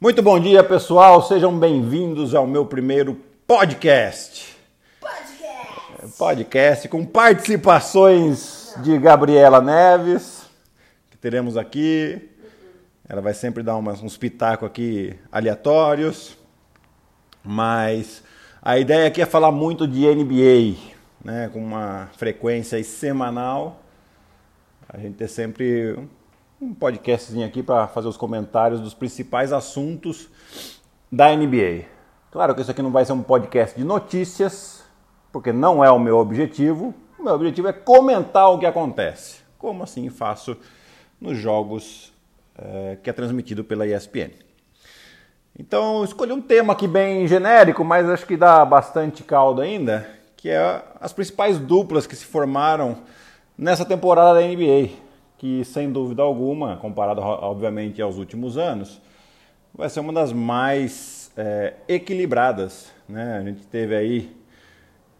Muito bom dia, pessoal. Sejam bem-vindos ao meu primeiro podcast. Podcast. Podcast com participações de Gabriela Neves, que teremos aqui. Ela vai sempre dar umas, uns pitacos aqui aleatórios. Mas a ideia aqui é falar muito de NBA, né, com uma frequência semanal. A gente ter sempre um podcastzinho aqui para fazer os comentários dos principais assuntos da NBA. Claro que isso aqui não vai ser um podcast de notícias, porque não é o meu objetivo. O meu objetivo é comentar o que acontece, como assim faço nos jogos é, que é transmitido pela ESPN. Então, escolhi um tema aqui bem genérico, mas acho que dá bastante caldo ainda, que é as principais duplas que se formaram nessa temporada da NBA que sem dúvida alguma, comparado obviamente aos últimos anos, vai ser uma das mais é, equilibradas. Né? A gente teve aí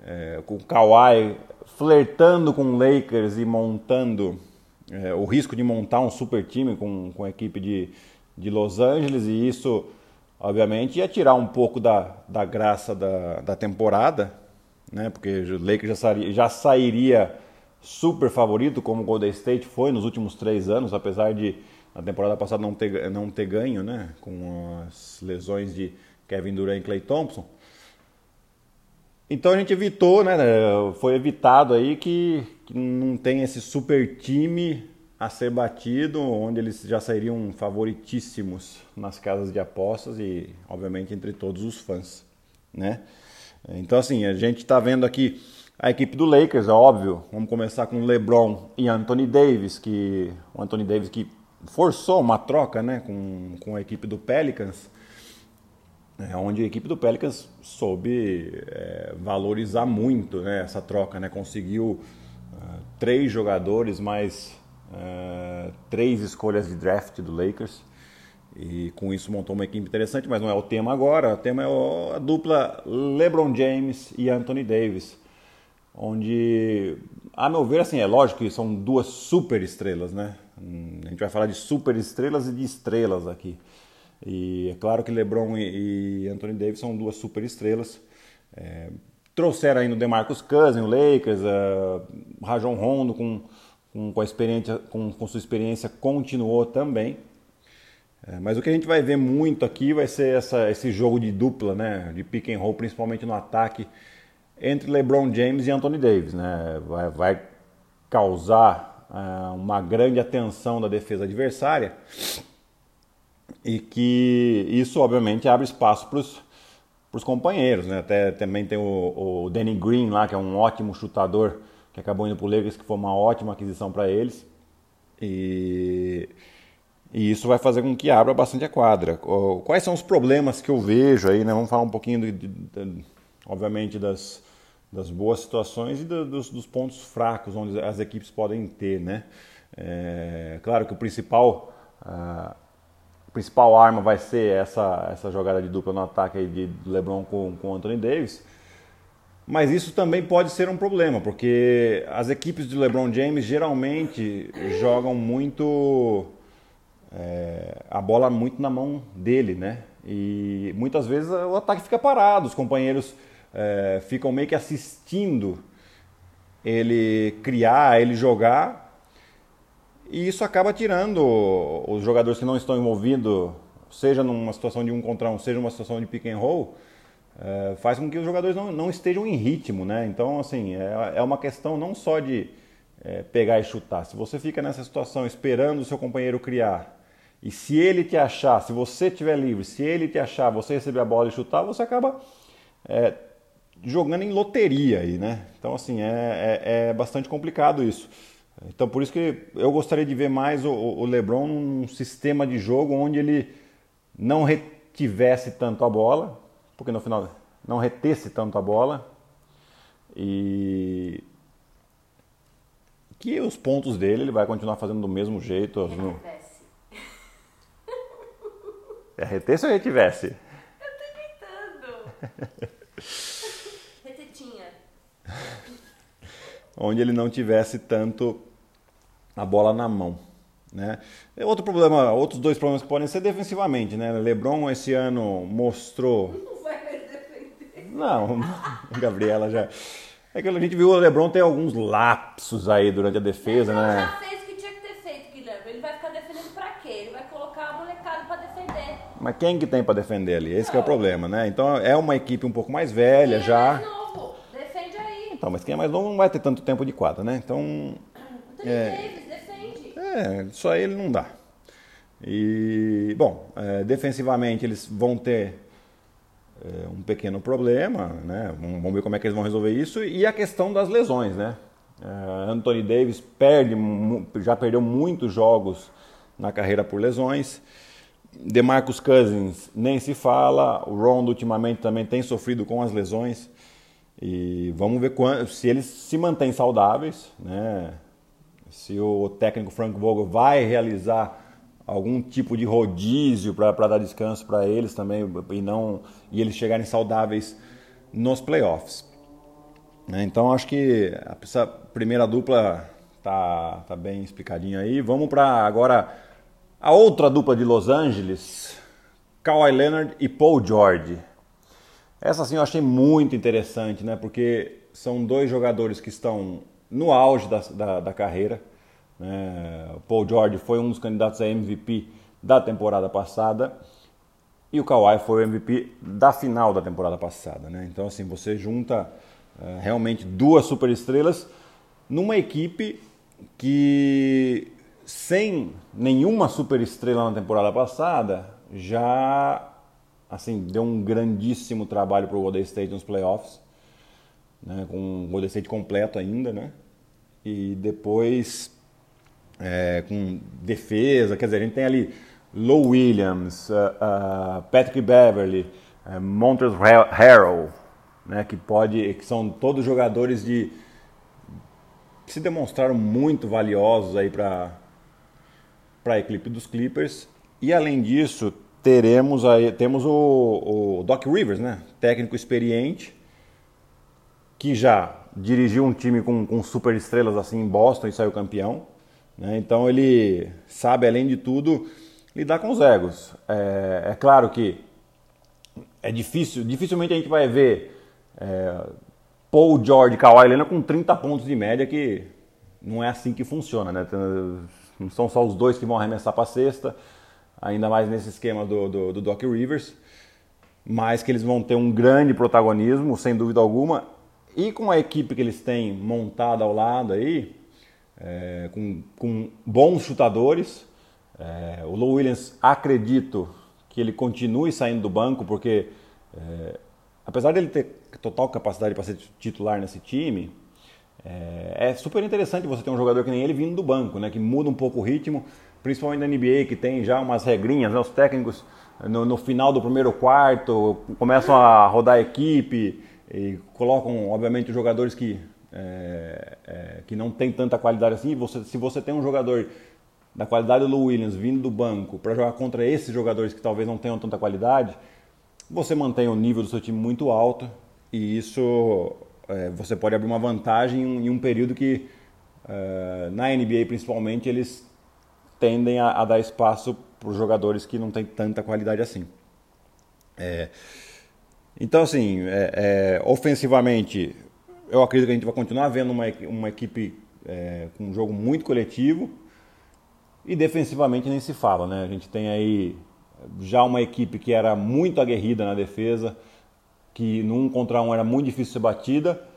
é, com o Kawhi flertando com o Lakers e montando é, o risco de montar um super time com, com a equipe de, de Los Angeles e isso obviamente ia tirar um pouco da, da graça da, da temporada, né? porque o Lakers já, já sairia super favorito, como o Golden State foi nos últimos três anos, apesar de na temporada passada não ter, não ter ganho, né? Com as lesões de Kevin Durant e Clay Thompson. Então a gente evitou, né? Foi evitado aí que, que não tem esse super time a ser batido, onde eles já sairiam favoritíssimos nas casas de apostas e, obviamente, entre todos os fãs, né? Então, assim, a gente está vendo aqui a equipe do Lakers, é óbvio. Vamos começar com LeBron e Anthony Davis, que o Anthony Davis que forçou uma troca, né, com, com a equipe do Pelicans, é, onde a equipe do Pelicans soube é, valorizar muito, né, essa troca, né, conseguiu uh, três jogadores mais uh, três escolhas de draft do Lakers e com isso montou uma equipe interessante, mas não é o tema agora. O tema é a dupla LeBron James e Anthony Davis onde, a meu ver, assim, é lógico que são duas super estrelas, né? Hum, a gente vai falar de super estrelas e de estrelas aqui. E é claro que LeBron e Anthony Davis são duas super estrelas. É, trouxeram ainda o DeMarcus Cousins, o Lakers, uh, Rajon Rondo com, com, com, a experiência, com, com sua experiência continuou também. É, mas o que a gente vai ver muito aqui vai ser essa, esse jogo de dupla, né? De pick and roll, principalmente no ataque entre LeBron James e Anthony Davis. Né? Vai, vai causar uh, uma grande atenção da defesa adversária e que isso, obviamente, abre espaço para os companheiros. Né? Até, também tem o, o, Danny Green lá, que é um ótimo chutador, que acabou indo para o Lakers, que foi uma ótima aquisição para eles. E, e, isso vai fazer com que abra bastante a quadra. Quais são os problemas que eu vejo aí? Né? Vamos falar um pouquinho, obviamente, das, das boas situações e do, dos, dos, pontos fracos onde as equipes podem ter, né? É, claro que o principal, a, principal arma vai ser essa, essa jogada de dupla no ataque de LeBron com, com Anthony Davis, mas isso também pode ser um problema, porque as equipes de LeBron James geralmente jogam muito é, a bola muito na mão dele, né? E muitas vezes o ataque fica parado, os companheiros é, ficam meio que assistindo ele criar, ele jogar, e isso acaba tirando os jogadores que não estão envolvidos, seja numa situação de um contra um, seja numa situação de pick and roll, é, faz com que os jogadores não, não estejam em ritmo, né? Então, assim, é, é uma questão não só de é, pegar e chutar. Se você fica nessa situação esperando o seu companheiro criar, e se ele te achar, se você estiver livre, se ele te achar, você receber a bola e chutar, você acaba é, jogando em loteria aí, né? Então, assim, é, é, é, bastante complicado isso. Então, por isso que eu gostaria de ver mais o, o LeBron num sistema de jogo onde ele não retivesse tanto a bola, porque no final não retesse tanto a bola e que os pontos dele ele vai continuar fazendo do mesmo jeito. No... É retesse ou retivesse? Eu tô gritando. onde ele não tivesse tanto a bola na mão. Né? Outro problema, outros dois problemas que podem ser defensivamente, né? LeBron esse ano mostrou. Não vai mais defender. Não, Gabriela já. É que a gente viu o LeBron ter alguns lapsos aí durante a defesa, Ele né? já fez o que tinha que ter feito, Guilherme. Ele vai ficar defendendo pra quê? Ele vai colocar a molecada pra defender. Mas quem que tem pra defender ali? Esse que é o problema, né? Então é uma equipe um pouco mais velha Quem já. É novo. Defende aí. Então, mas quem é mais novo não vai ter tanto tempo de quadra, né? Então, Anthony É. Davis, defende. é, só ele não dá. E, bom, é, defensivamente eles vão ter é, um pequeno problema, né? Vamos vamos ver como é que eles vão resolver isso. E a questão das lesões, né? É, Anthony Davis perde, já perdeu muitos jogos na carreira por lesões. DeMarcus Cousins nem se fala. O Rondo ultimamente também tem sofrido com as lesões. E vamos ver se eles se mantêm saudáveis, né? Se o técnico Frank Vogel vai realizar algum tipo de rodízio para dar descanso para eles também e não e eles chegarem saudáveis nos playoffs. Né? Então acho que essa primeira dupla tá, tá bem explicadinha aí. Vamos para agora a outra dupla de Los Angeles, Kawhi Leonard e Paul George. Essa sim eu achei muito interessante, né? Porque são dois jogadores que estão no auge da, da, da carreira. Né? O Paul George foi um dos candidatos a MVP da temporada passada e o Kawhi foi o MVP da final da temporada passada, né? Então assim você junta eh, realmente duas superestrelas numa equipe que sem nenhuma superestrela na temporada passada já assim deu um grandíssimo trabalho para o Golden State nos playoffs, né? Com o Golden State completo ainda, né? E depois é, com defesa, quer dizer, a gente tem ali Low Williams, uh, uh, Patrick Beverly, uh, Montrezl Harrell, né, que pode, que são todos jogadores de que se demonstraram muito valiosos aí para para a equipe dos Clippers. E além disso, teremos aí temos o, o Doc Rivers, né, técnico experiente, que já dirigiu um time com, com super estrelas assim em Boston e saiu campeão. Né? Então ele sabe, além de tudo, lidar com os egos. É, é claro que é difícil, dificilmente a gente vai ver é, Paul George Kawhi Leonard com 30 pontos de média, que não é assim que funciona. Né? Não são só os dois que vão arremessar para a cesta, ainda mais nesse esquema do, do, do Doc Rivers, mas que eles vão ter um grande protagonismo, sem dúvida alguma, e com a equipe que eles têm montada ao lado aí, é, com, com, bons chutadores. É, o Low Williams, acredito que ele continue saindo do banco, porque é, apesar dele ter total capacidade para ser titular nesse time, é, super interessante você ter um jogador que nem ele vindo do banco, né, que muda um pouco o ritmo, principalmente na NBA, que tem já umas regrinhas, né, os técnicos no, no final do primeiro quarto começam a rodar a equipe e colocam, obviamente, os jogadores que é, é, que não tem tanta qualidade assim. Você, se você tem um jogador da qualidade do Williams vindo do banco para jogar contra esses jogadores que talvez não tenham tanta qualidade, você mantém o nível do seu time muito alto e isso é, você pode abrir uma vantagem em, em um período que é, na NBA principalmente eles tendem a, a dar espaço para os jogadores que não têm tanta qualidade assim. É, então assim, ofensivamente eu acredito que a gente vai continuar vendo uma, uma equipe é, com um jogo muito coletivo e defensivamente nem se fala, né? A gente tem aí já uma equipe que era muito aguerrida na defesa, que no um contra um era muito difícil ser batida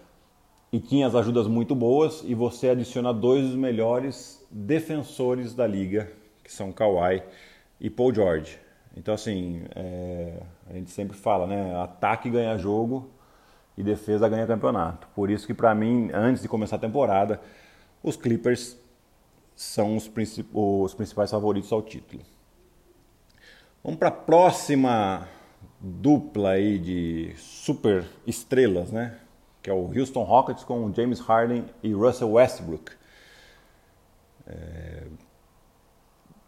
e tinha as ajudas muito boas e você adiciona dois dos melhores defensores da liga, que são Kawhi e Paul George. Então assim, é, a gente sempre fala, né? Ataque ganha jogo e defesa ganha campeonato. Por isso que para mim, antes de começar a temporada, os Clippers são os, princip os principais favoritos ao título. Vamos para a próxima dupla aí de super estrelas, né? Que é o Houston Rockets com James Harden e Russell Westbrook. É...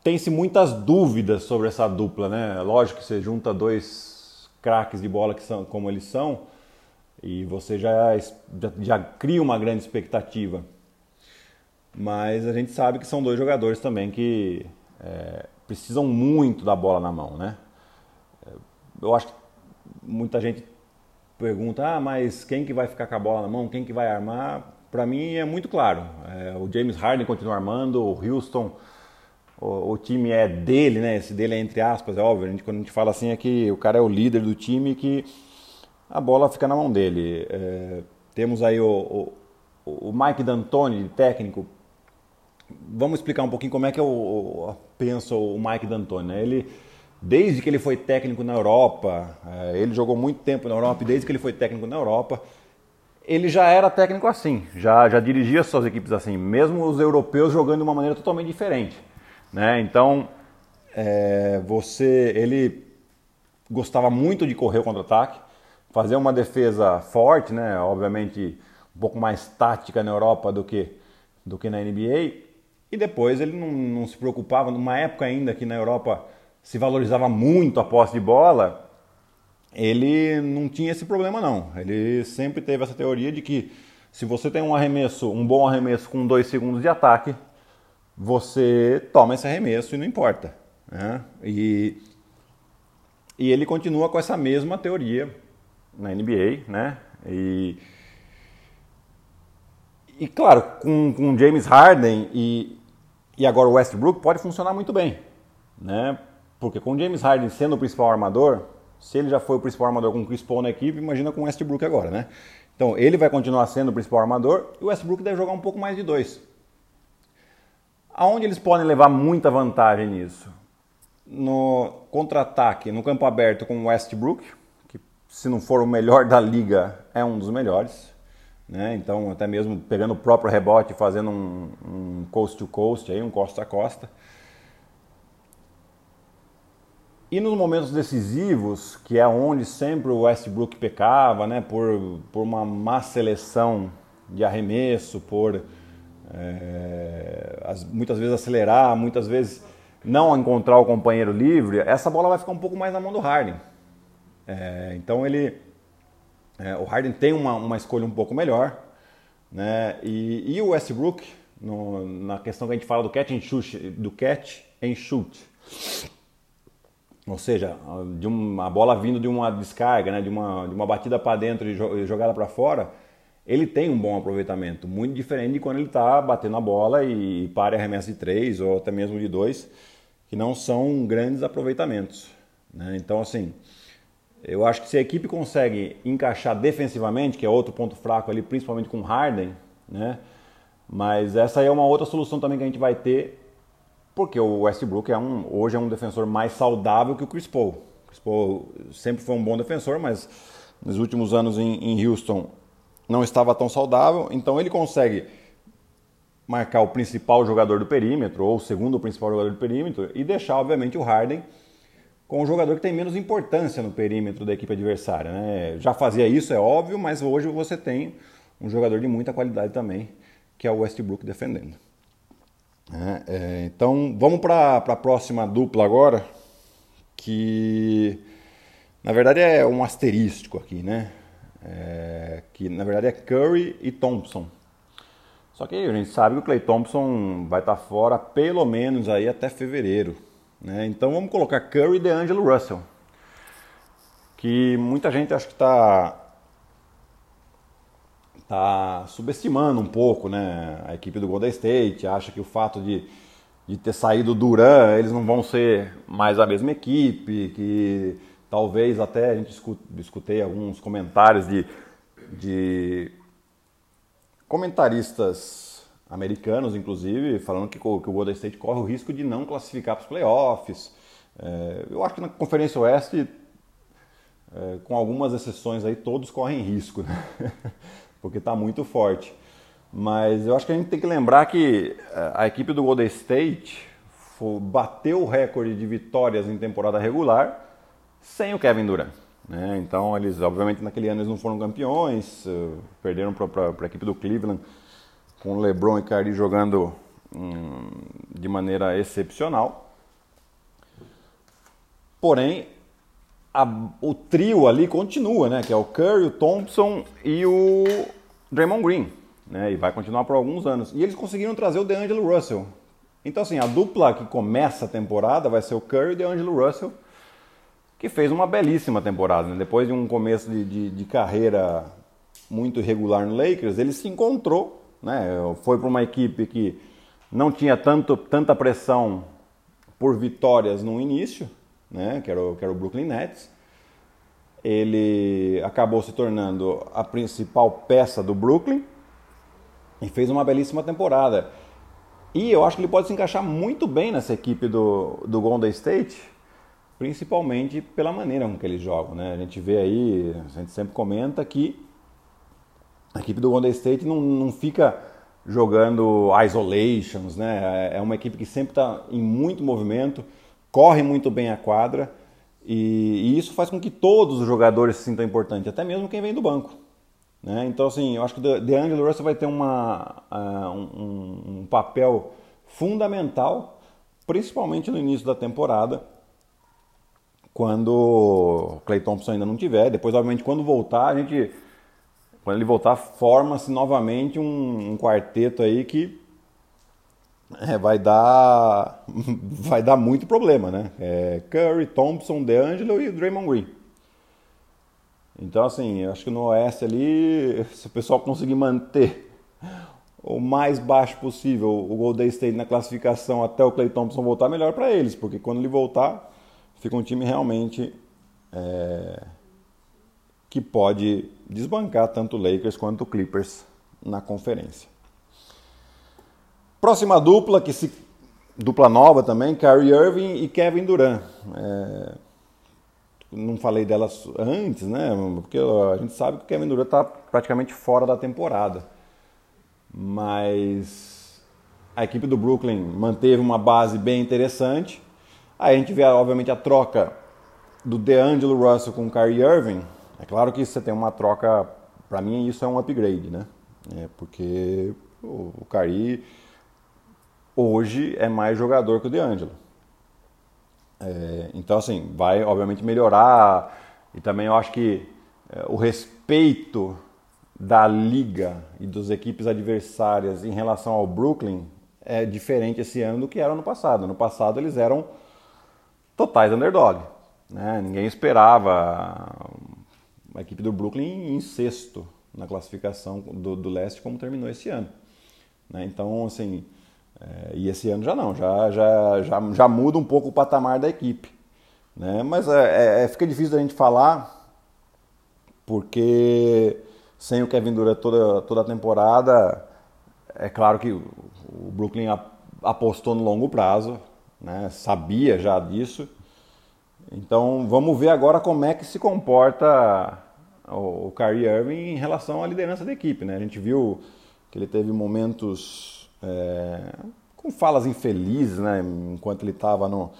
Tem-se muitas dúvidas sobre essa dupla, né? Lógico que você junta dois craques de bola que são como eles são, e você já, já, já, cria uma grande expectativa. Mas a gente sabe que são dois jogadores também que é, precisam muito da bola na mão, né? Eu acho que muita gente pergunta, ah, mas quem que vai ficar com a bola na mão, quem que vai armar? Para mim é muito claro. É, o James Harden continua armando, o Houston, o, o, time é dele, né? Esse dele é entre aspas, é óbvio. A gente, quando a gente fala assim é que o cara é o líder do time que a bola fica na mão dele. É, temos aí o, o, o Mike D'Antoni, técnico. Vamos explicar um pouquinho como é que eu, eu penso o Mike D'Antoni, né? Ele desde que ele foi técnico na Europa, é, ele jogou muito tempo na Europa, e desde que ele foi técnico na Europa, ele já era técnico assim, já, já dirigia suas equipes assim, mesmo os europeus jogando de uma maneira totalmente diferente. Né? Então, é, você, ele gostava muito de correr o contra-ataque, fazer uma defesa forte, né? obviamente um pouco mais tática na Europa do que, do que na NBA, e depois ele não, não se preocupava, numa época ainda que na Europa se valorizava muito a posse de bola, ele não tinha esse problema não. Ele sempre teve essa teoria de que se você tem um arremesso, um bom arremesso com dois segundos de ataque, você toma esse arremesso e não importa. Né? E, e ele continua com essa mesma teoria na NBA, né? E, e claro, com, com James Harden e, e agora o Westbrook pode funcionar muito bem, né? Porque com James Harden sendo o principal armador, se ele já foi o principal armador com o Chris Paul na equipe, imagina com o Westbrook agora, né? Então ele vai continuar sendo o principal armador e o Westbrook deve jogar um pouco mais de dois. Aonde eles podem levar muita vantagem nisso? No contra-ataque, no campo aberto com o Westbrook, que se não for o melhor da liga, é um dos melhores. Né? Então, até mesmo pegando o próprio rebote, fazendo um, um coast to coast, aí, um costa a costa. E nos momentos decisivos, que é onde sempre o Westbrook pecava, né, por, por uma má seleção de arremesso, por é, as, muitas vezes acelerar, muitas vezes não encontrar o companheiro livre, essa bola vai ficar um pouco mais na mão do Harden. É, então ele, é, o Harden tem uma, uma escolha um pouco melhor, né, e, e o Westbrook, no, na questão que a gente fala do catch and shoot, do catch and shoot ou seja, de uma bola vindo de uma descarga, né, de, uma, de uma batida para dentro e jogada para fora, ele tem um bom aproveitamento, muito diferente de quando ele está batendo a bola e para arremesso de três ou até mesmo de dois, que não são grandes aproveitamentos. Né? Então, assim, eu acho que se a equipe consegue encaixar defensivamente, que é outro ponto fraco ali, principalmente com Harden, né? mas essa é uma outra solução também que a gente vai ter porque o Westbrook é um, hoje é um defensor mais saudável que o Chris Paul. O Chris Paul sempre foi um bom defensor, mas nos últimos anos em, em Houston não estava tão saudável. Então ele consegue marcar o principal jogador do perímetro, ou o segundo principal jogador do perímetro, e deixar, obviamente, o Harden com um jogador que tem menos importância no perímetro da equipe adversária. Né? Já fazia isso, é óbvio, mas hoje você tem um jogador de muita qualidade também, que é o Westbrook defendendo. É, é, então vamos para a próxima dupla agora, que na verdade é um asterístico aqui, né? É, que na verdade é Curry e Thompson. Só que a gente sabe que o Clay Thompson vai estar tá fora pelo menos aí até fevereiro. Né? Então vamos colocar Curry e DeAngelo Russell. Que muita gente acha que está tá subestimando um pouco né, a equipe do Golden State, acha que o fato de, de ter saído o Duran, eles não vão ser mais a mesma equipe, que talvez até a gente escute, escutei alguns comentários de, de comentaristas americanos, inclusive, falando que, que o Golden State corre o risco de não classificar para os playoffs. É, eu acho que na Conferência Oeste, é, com algumas exceções aí, todos correm risco. Né? porque está muito forte. Mas eu acho que a gente tem que lembrar que eh, a equipe do Golden State bateu o recorde de vitórias em temporada regular sem o Kevin Durant. Né? Então, eles, obviamente, naquele ano eles não foram campeões, eh, perderam para a equipe do Cleveland, com LeBron e Kyrie jogando hum, de maneira excepcional. Porém, a, o trio ali continua, né? Que é o Curry, o Thompson e o Draymond Green. né? E vai continuar por alguns anos. E eles conseguiram trazer o DeAngelo Russell. Então, assim, a dupla que começa a temporada vai ser o Curry e o DeAngelo Russell, que fez uma belíssima temporada. Né? Depois de um começo de, de, de carreira muito irregular no Lakers, ele se encontrou, né? Foi para uma equipe que não tinha tanto, tanta pressão por vitórias no início, né? Que era o, que era o Brooklyn Nets. Ele acabou se tornando a principal peça do Brooklyn e fez uma belíssima temporada. E eu acho que ele pode se encaixar muito bem nessa equipe do, do Golden State, principalmente pela maneira com que eles jogam. Né? A gente vê aí, a gente sempre comenta que a equipe do Golden State não, não fica jogando isolations, né? É uma equipe que sempre está em muito movimento, corre muito bem a quadra e, e, isso faz com que todos os jogadores se sintam importantes, até mesmo quem vem do banco. Né? Então, assim, eu acho que o DeAngelo Russell vai ter uma, uh, um, um papel fundamental, principalmente no início da temporada, quando o Clay Thompson ainda não tiver. Depois, obviamente, quando voltar, a gente quando ele voltar, forma-se novamente um, um, quarteto aí que é, vai dar vai dar muito problema, né? É Curry, Thompson, DeAngelo e Draymond Green. Então, assim, acho que no Oeste ali, se o pessoal conseguir manter o mais baixo possível o Golden State na classificação até o Clay Thompson voltar, melhor para eles, porque quando ele voltar, fica um time realmente é, que pode desbancar tanto o Lakers quanto o Clippers na conferência. Próxima dupla, que se dupla nova também, Kyrie Irving e Kevin Durant. É, não falei delas antes, né? Porque a gente sabe que o Kevin Durant está praticamente fora da temporada. Mas a equipe do Brooklyn manteve uma base bem interessante. Aí a gente vê, obviamente, a troca do DeAngelo Russell com o Kyrie Irving é claro que você tem uma troca, para mim isso é um upgrade, né? É porque o, Cari hoje é mais jogador que o DeAngelo. É, então, assim, vai obviamente melhorar e também eu acho que é, o respeito da liga e das equipes adversárias em relação ao Brooklyn é diferente esse ano do que era no passado. No passado eles eram totais underdog. Né? Ninguém esperava a equipe do Brooklyn em sexto na classificação do, do leste, como terminou esse ano. Né? Então, assim, é, e esse ano já não, já, já, já, já muda um pouco o patamar da equipe. Né? Mas é, é, é fica difícil da gente falar, porque sem o Kevin Durant toda, toda a temporada, é claro que o Brooklyn apostou no longo prazo, né? sabia já disso. Então vamos ver agora como é que se comporta o, Kyrie Irving em relação à liderança da equipe. Né? A gente viu que ele teve momentos é, com falas infelizes, né? enquanto ele estava no,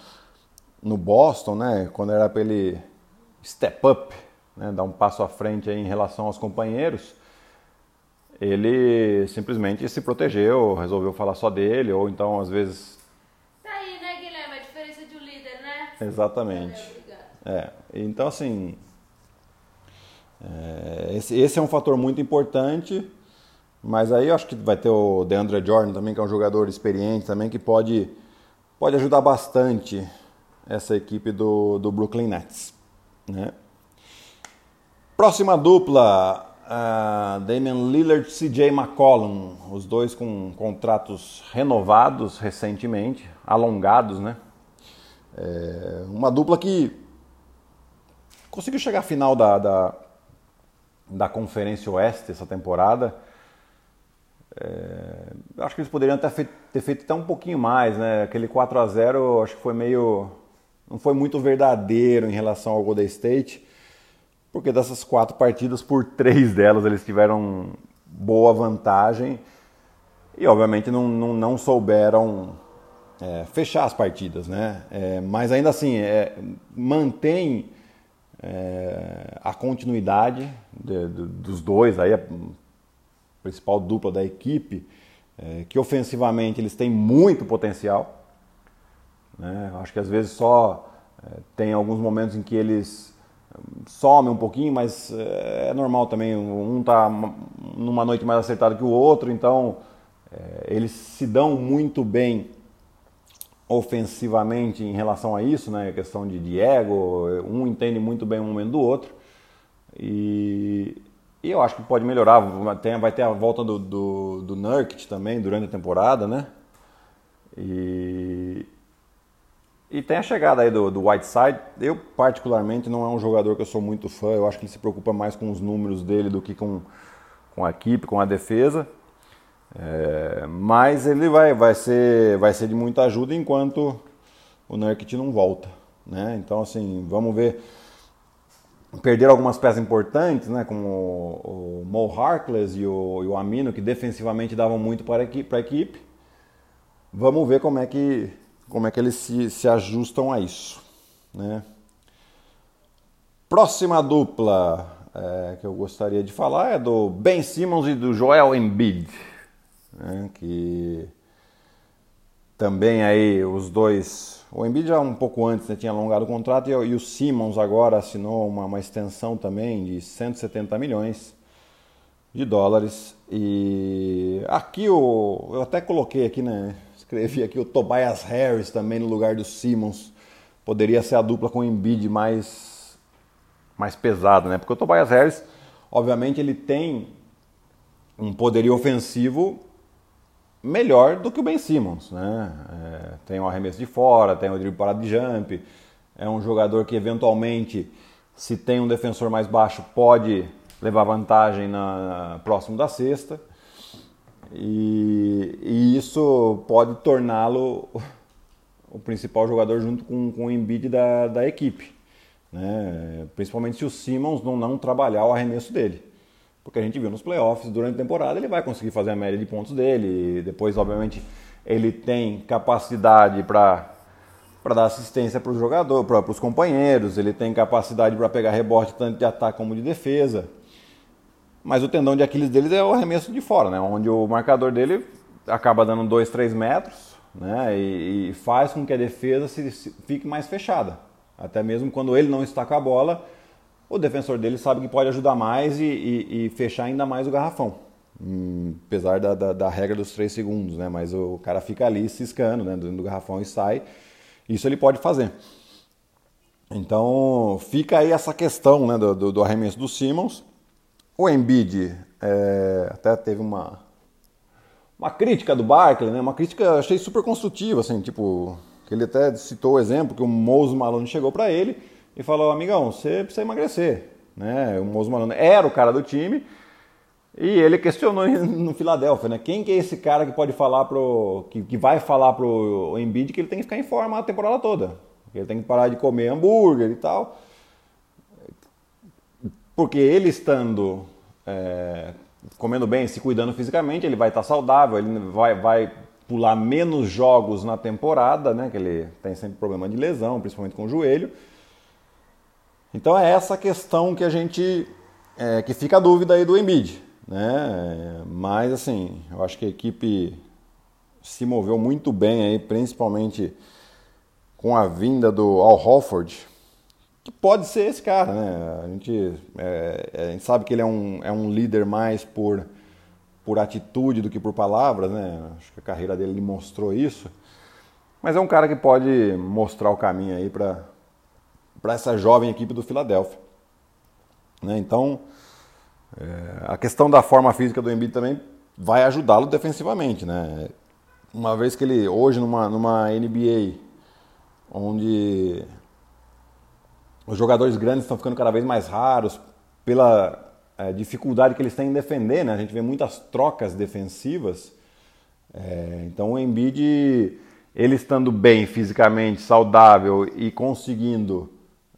no Boston, né? quando era para ele step up, né? dar um passo à frente em relação aos companheiros. Ele simplesmente se protegeu, resolveu falar só dele, ou então às vezes. Tá aí, né, Guilherme? A diferença de um líder, né? Exatamente. É, então assim, é, esse, esse, é um fator muito importante, mas aí eu acho que vai ter o DeAndre Jordan também, que é um jogador experiente também, que pode, pode ajudar bastante essa equipe do, do Brooklyn Nets. Né? Próxima dupla, uh, Damian Lillard e CJ McCollum, os dois com contratos renovados recentemente, alongados, né? É uma dupla que conseguiu chegar à final da, da, da Conferência Oeste essa temporada. É, acho que eles poderiam ter feito, ter feito até um pouquinho mais, né? Aquele 4 a 0 acho que foi meio. não foi muito verdadeiro em relação ao Golden State, porque dessas quatro partidas, por três delas eles tiveram boa vantagem e obviamente não, não, não souberam é, fechar as partidas, né? É, mas ainda assim, é, mantém é, a continuidade de, de, dos dois, aí principal dupla da equipe, é, que ofensivamente eles têm muito potencial. Né? Acho que às vezes só é, tem alguns momentos em que eles somem um pouquinho, mas é, é normal também. Um tá numa noite mais acertada que o outro, então é, eles se dão muito bem ofensivamente em relação a isso, né? A questão de, ego, um entende muito bem o momento do outro. E, e eu acho que pode melhorar. Vai ter a volta do, do, do também durante a temporada, né? E, e tem a chegada aí do, do Whiteside. Eu, particularmente, não é um jogador que eu sou muito fã. Eu acho que ele se preocupa mais com os números dele do que com, com a equipe, com a defesa. É, mas ele vai, vai, ser, vai ser de muita ajuda enquanto o Nurkic não volta. Né? Então, assim, vamos ver. Perderam algumas peças importantes, né? como o, Mo Harkless e o, e o Amino, que defensivamente davam muito para a equipe. Para a equipe. Vamos ver como é que como é que eles se, se ajustam a isso. Né? Próxima dupla é, que eu gostaria de falar é do Ben Simmons e do Joel Embiid, né? que também aí os dois, o Embiid já um pouco antes né, tinha alongado o contrato e, e o Simmons agora assinou uma, uma extensão também de 170 milhões de dólares e aqui o, eu até coloquei aqui né Escrevi aqui o Tobias Harris também no lugar do Simmons. Poderia ser a dupla com o Embiid mais, mais pesado, né? Porque o Tobias Harris, obviamente, ele tem um poderio ofensivo melhor do que o Ben Simmons, né? É, tem o arremesso de fora, tem o drible parado de jump, é um jogador que eventualmente, se tem um defensor mais baixo, pode levar vantagem na, na próximo da cesta. E, e isso pode torná-lo o principal jogador junto com, com o Embiid da, da equipe. Né? Principalmente se o Simmons não, não trabalhar o arremesso dele. Porque a gente viu nos playoffs, durante a temporada, ele vai conseguir fazer a média de pontos dele. depois, obviamente, ele tem capacidade para para dar assistência para o jogador, para os companheiros, ele tem capacidade para pegar rebote tanto de ataque como de defesa. Mas o tendão de Aquiles deles é o arremesso de fora, né? Onde o marcador dele acaba dando 2, 3 metros, né? E, e, faz com que a defesa se, se, fique mais fechada. Até mesmo quando ele não está com a bola, o defensor dele sabe que pode ajudar mais e, e, e fechar ainda mais o garrafão. Hum, apesar da, da, da, regra dos 3 segundos, né? Mas o cara fica ali ciscando, né? Dentro do garrafão e sai. Isso ele pode fazer. Então fica aí essa questão né, do, do, do arremesso do Simmons o Embiid é, até teve uma, uma crítica do Barkley, né? Uma crítica achei super construtiva, assim, tipo, que ele até citou o exemplo que o Mose Malone chegou para ele e falou: "Amigão, você precisa emagrecer", né? O Mose Malone era o cara do time e ele questionou no Filadélfia, né? Quem que é esse cara que pode falar pro que, que vai falar pro Embiid que ele tem que ficar em forma a temporada toda? Que ele tem que parar de comer hambúrguer e tal. Porque ele estando é, comendo bem, se cuidando fisicamente, ele vai estar saudável, ele vai, vai pular menos jogos na temporada, né? Que ele tem sempre problema de lesão, principalmente com o joelho. Então é essa questão que a gente é, que fica a dúvida aí do Embiid, né? Mas assim, eu acho que a equipe se moveu muito bem aí, principalmente com a vinda do Al Horford, que pode ser esse cara, né? A gente, é, é, a gente sabe que ele é um, é um líder mais por, por atitude do que por palavras, né? Acho que a carreira dele mostrou isso. Mas é um cara que pode mostrar o caminho aí para essa jovem equipe do Philadelphia. Né? Então, é, a questão da forma física do Embiid também vai ajudá-lo defensivamente, né? Uma vez que ele, hoje numa, numa NBA, onde os jogadores grandes estão ficando cada vez mais raros pela é, dificuldade que eles têm em defender, né? A gente vê muitas trocas defensivas. É, então o Embiid, ele estando bem fisicamente, saudável e conseguindo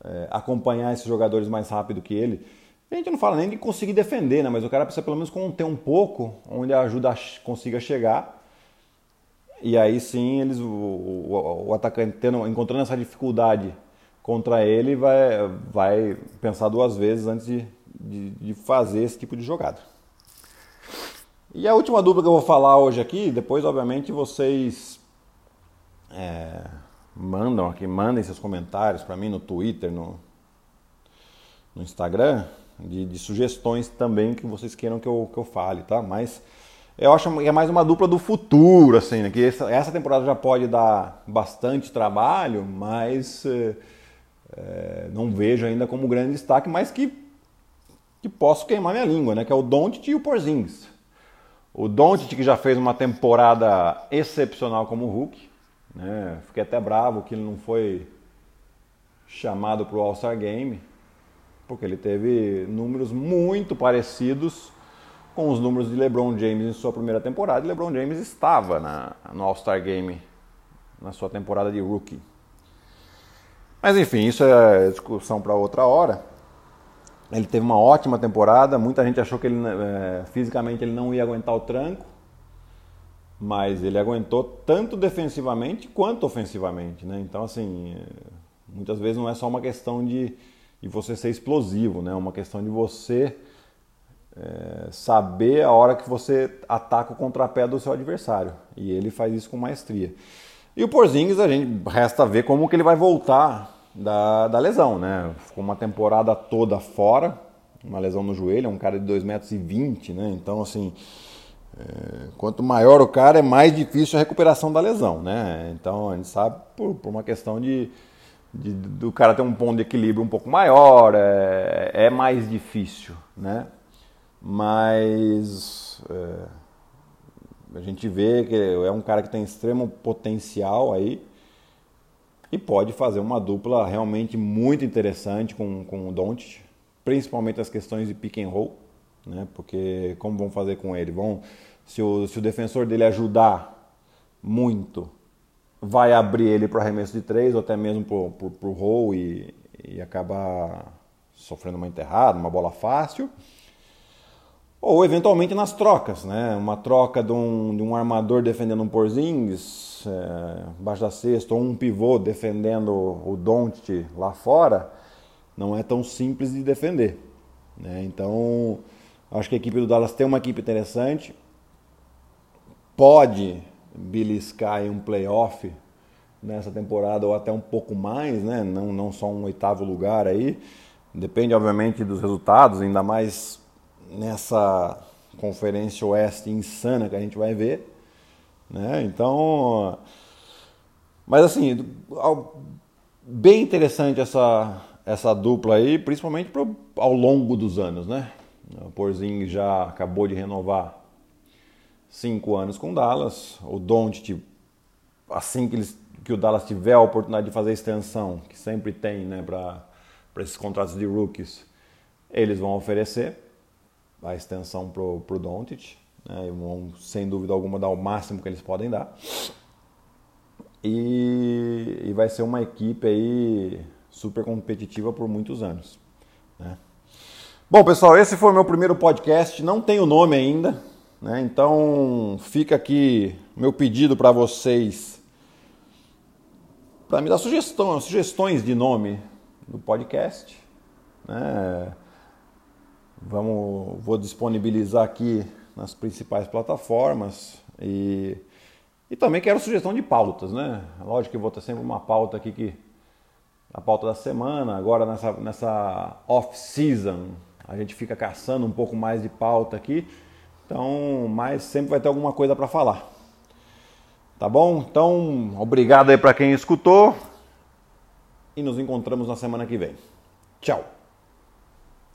é, acompanhar esses jogadores mais rápido que ele, a gente não fala nem de conseguir defender, né? Mas o cara precisa pelo menos conter um pouco onde a ajuda consiga chegar. E aí sim eles, o, o, o atacante tendo, encontrando essa dificuldade contra ele vai, vai pensar duas vezes antes de, de, de, fazer esse tipo de jogada. E a última dupla que eu vou falar hoje aqui, depois obviamente vocês é, mandam aqui, mandem seus comentários para mim no Twitter, no, no Instagram, De, de, sugestões também que vocês queiram que eu, que eu fale, tá? Mas eu acho que é mais uma dupla do futuro, assim, né? Que essa, essa temporada já pode dar bastante trabalho, mas é, não vejo ainda como grande destaque, mas que, que posso queimar minha língua, né? Que é o Doncic e o Porzingis. O Doncic que já fez uma temporada excepcional como Hulk, né? Fiquei até bravo que ele não foi chamado para o All-Star Game, porque ele teve números muito parecidos com os números de LeBron James em sua primeira temporada. E LeBron James estava na, no All-Star Game na sua temporada de rookie. Mas enfim, isso é discussão para outra hora. Ele teve uma ótima temporada. Muita gente achou que ele é, fisicamente ele não ia aguentar o tranco, mas ele aguentou tanto defensivamente quanto ofensivamente, né? Então assim, muitas vezes não é só uma questão de, de você ser explosivo, né? É uma questão de você é, saber a hora que você ataca o contrapé do seu adversário. E ele faz isso com maestria. E o Porzingis, a gente resta ver como que ele vai voltar da, da lesão, né? Ficou uma temporada toda fora, uma lesão no joelho, é um cara de 2,20 metros, né? Então, assim, é, quanto maior o cara, é mais difícil a recuperação da lesão, né? Então, a gente sabe por, por uma questão de, de, do cara ter um ponto de equilíbrio um pouco maior, é, é mais difícil, né? Mas é, a gente vê que é um cara que tem extremo potencial aí e pode fazer uma dupla realmente muito interessante com, com o Doncic, principalmente as questões de pick and roll, né? Porque como vão fazer com ele? Vão se o, se o defensor dele ajudar muito, vai abrir ele para arremesso de três ou até mesmo para o roll e, e acabar sofrendo uma enterrada, uma bola fácil ou eventualmente nas trocas, né? Uma troca de um, de um armador defendendo um Porzingis é, embaixo da cesta, ou um pivô defendendo o Don't lá fora, não é tão simples de defender. Né? Então, acho que a equipe do Dallas tem uma equipe interessante, pode beliscar em um playoff nessa temporada ou até um pouco mais, né? não, não só um oitavo lugar aí. Depende, obviamente, dos resultados, ainda mais nessa conferência oeste insana que a gente vai ver. Né? Então, mas assim, bem interessante essa, essa dupla aí, principalmente pro, ao longo dos anos, né? O Porzing já acabou de renovar cinco anos com o Dallas. O Don't, assim que, eles, que o Dallas tiver a oportunidade de fazer extensão, que sempre tem, né, para esses contratos de rookies, eles vão oferecer a extensão para o Doncic. Né, vão, sem dúvida alguma, dar o máximo que eles podem dar. E, e vai ser uma equipe aí super competitiva por muitos anos. Né? Bom, pessoal, esse foi o meu primeiro podcast. Não tem o nome ainda, né? então fica aqui meu pedido para vocês para me dar sugestão, sugestões de nome do podcast. Né? Vamos, vou disponibilizar aqui nas principais plataformas e, e também quero sugestão de pautas, né? Lógico que vou ter sempre uma pauta aqui que a pauta da semana, agora nessa, nessa off-season a gente fica caçando um pouco mais de pauta aqui, então, mas sempre vai ter alguma coisa para falar. Tá bom? Então, obrigado aí para quem escutou e nos encontramos na semana que vem. Tchau.